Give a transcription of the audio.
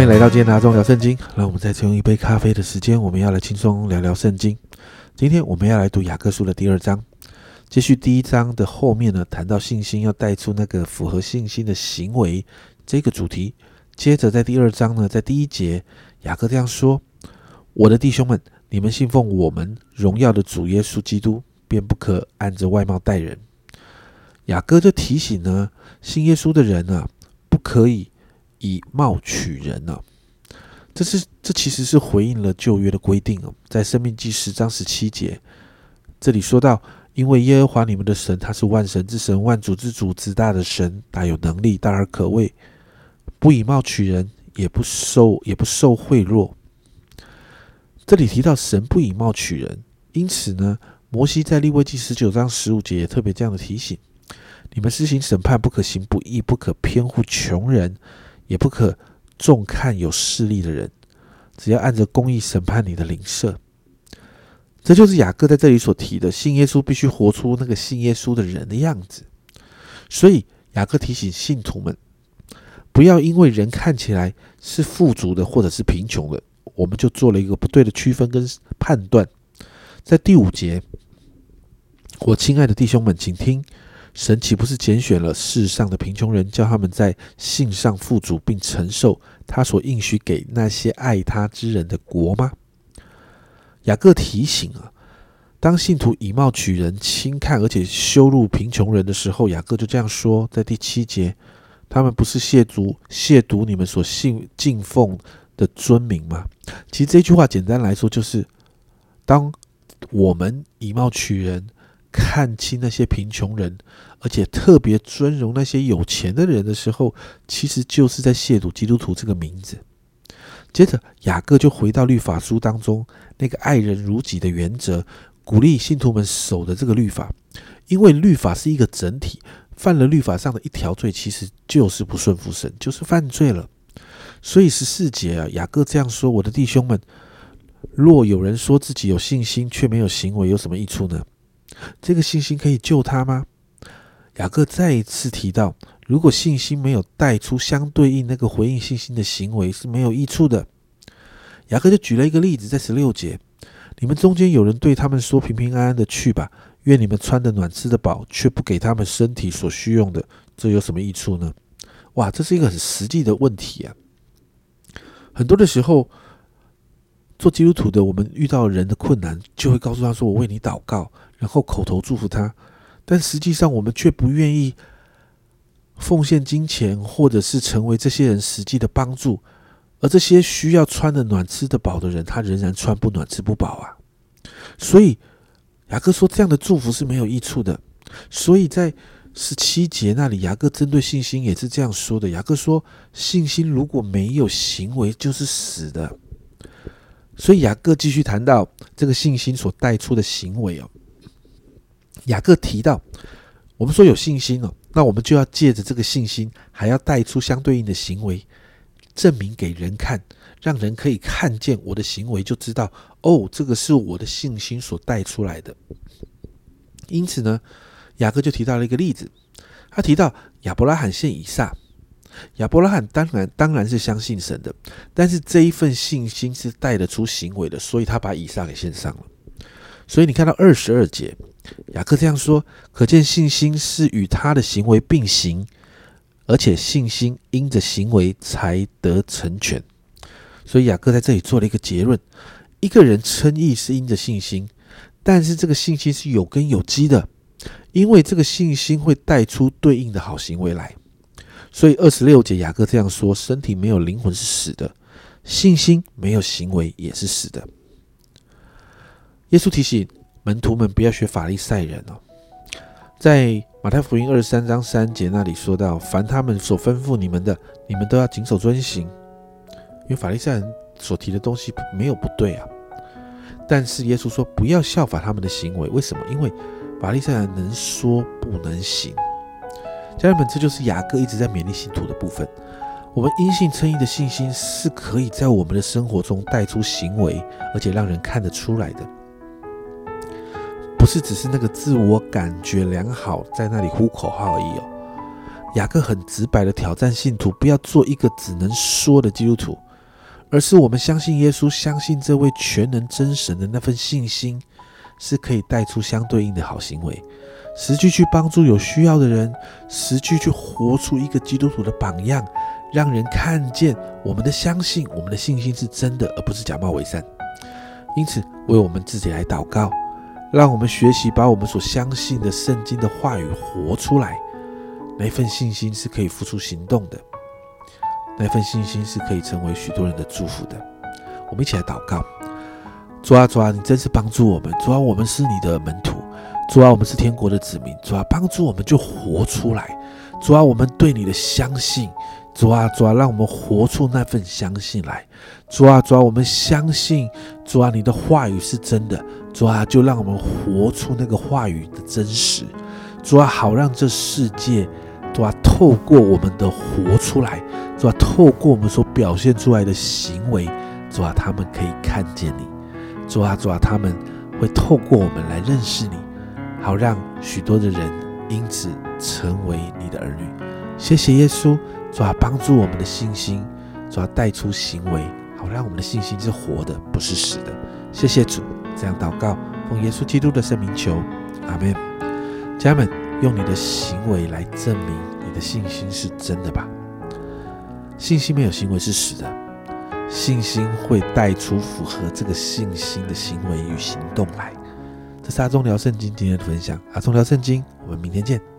欢迎来到今天的阿忠聊圣经。让我们再次用一杯咖啡的时间，我们要来轻松聊聊圣经。今天我们要来读雅各书的第二章，继续第一章的后面呢，谈到信心要带出那个符合信心的行为这个主题。接着在第二章呢，在第一节，雅各这样说：“我的弟兄们，你们信奉我们荣耀的主耶稣基督，便不可按着外貌待人。”雅各就提醒呢，信耶稣的人啊，不可以以貌取人呢。这是这其实是回应了旧约的规定哦，在生命记十章十七节，这里说到，因为耶和华你们的神，他是万神之神，万主之主，之大的神，大有能力，大而可畏，不以貌取人，也不受也不受贿赂。这里提到神不以貌取人，因此呢，摩西在利未记十九章十五节也特别这样的提醒。你们施行审判，不可行不义，不可偏护穷人，也不可重看有势力的人，只要按着公义审判你的邻舍。这就是雅各在这里所提的，信耶稣必须活出那个信耶稣的人的样子。所以雅各提醒信徒们，不要因为人看起来是富足的或者是贫穷的，我们就做了一个不对的区分跟判断。在第五节，我亲爱的弟兄们，请听。神岂不是拣选了世上的贫穷人，叫他们在信上富足，并承受他所应许给那些爱他之人的国吗？雅各提醒啊，当信徒以貌取人、轻看而且羞辱贫穷人的时候，雅各就这样说，在第七节，他们不是亵渎亵渎你们所信敬奉的尊名吗？其实这句话简单来说，就是当我们以貌取人。看清那些贫穷人，而且特别尊荣那些有钱的人的时候，其实就是在亵渎基督徒这个名字。接着，雅各就回到律法书当中那个爱人如己的原则，鼓励信徒们守的这个律法，因为律法是一个整体，犯了律法上的一条罪，其实就是不顺服神，就是犯罪了。所以十四节啊，雅各这样说：“我的弟兄们，若有人说自己有信心，却没有行为，有什么益处呢？”这个信心可以救他吗？雅各再一次提到，如果信心没有带出相对应那个回应信心的行为，是没有益处的。雅各就举了一个例子，在十六节，你们中间有人对他们说：“平平安安的去吧，愿你们穿的暖，吃的饱，却不给他们身体所需用的，这有什么益处呢？”哇，这是一个很实际的问题啊！很多的时候，做基督徒的，我们遇到人的困难，就会告诉他说：“我为你祷告。”然后口头祝福他，但实际上我们却不愿意奉献金钱，或者是成为这些人实际的帮助。而这些需要穿的暖、吃的饱的人，他仍然穿不暖、吃不饱啊。所以雅各说，这样的祝福是没有益处的。所以在十七节那里，雅各针对信心也是这样说的。雅各说，信心如果没有行为，就是死的。所以雅各继续谈到这个信心所带出的行为哦。雅各提到，我们说有信心哦，那我们就要借着这个信心，还要带出相对应的行为，证明给人看，让人可以看见我的行为，就知道哦，这个是我的信心所带出来的。因此呢，雅各就提到了一个例子，他提到亚伯拉罕献以撒，亚伯拉罕当然当然是相信神的，但是这一份信心是带得出行为的，所以他把以撒给献上了。所以你看到二十二节。雅各这样说，可见信心是与他的行为并行，而且信心因着行为才得成全。所以雅各在这里做了一个结论：一个人称义是因着信心，但是这个信心是有根有基的，因为这个信心会带出对应的好行为来。所以二十六节雅各这样说：身体没有灵魂是死的，信心没有行为也是死的。耶稣提醒。门徒们不要学法利赛人哦，在马太福音二十三章三节那里说到，凡他们所吩咐你们的，你们都要谨守遵行。因为法利赛人所提的东西没有不对啊，但是耶稣说不要效法他们的行为，为什么？因为法利赛人能说不能行。家人们，这就是雅各一直在勉励信徒的部分。我们因信称义的信心是可以在我们的生活中带出行为，而且让人看得出来的。不是只是那个自我感觉良好，在那里呼口号而已哦。雅各很直白的挑战信徒，不要做一个只能说的基督徒，而是我们相信耶稣，相信这位全能真神的那份信心，是可以带出相对应的好行为，实际去帮助有需要的人，实际去活出一个基督徒的榜样，让人看见我们的相信，我们的信心是真的，而不是假冒伪善。因此，为我们自己来祷告，让我们学习把我们所相信的圣经的话语活出来。那份信心是可以付出行动的，那份信心是可以成为许多人的祝福的。我们一起来祷告：主啊，主啊，你真是帮助我们。主啊，我们是你的门徒。主啊，我们是天国的子民。主啊，帮助我们就活出来。主啊，我们对你的相信。主啊，主啊，让我们活出那份相信来。主啊，主啊，我们相信，主啊，你的话语是真的。主啊，就让我们活出那个话语的真实。主啊，好让这世界，主啊，透过我们的活出来，主啊，透过我们所表现出来的行为，主啊，他们可以看见你。主啊，主啊，他们会透过我们来认识你，好让许多的人因此成为你的儿女。谢谢耶稣。主啊，帮助我们的信心，主啊，带出行为，好让我们的信心是活的，不是死的。谢谢主，这样祷告，奉耶稣基督的圣名求，阿门。家人们，用你的行为来证明你的信心是真的吧。信心没有行为是死的，信心会带出符合这个信心的行为与行动来。这是阿忠聊圣经今天的分享，阿忠聊圣经，我们明天见。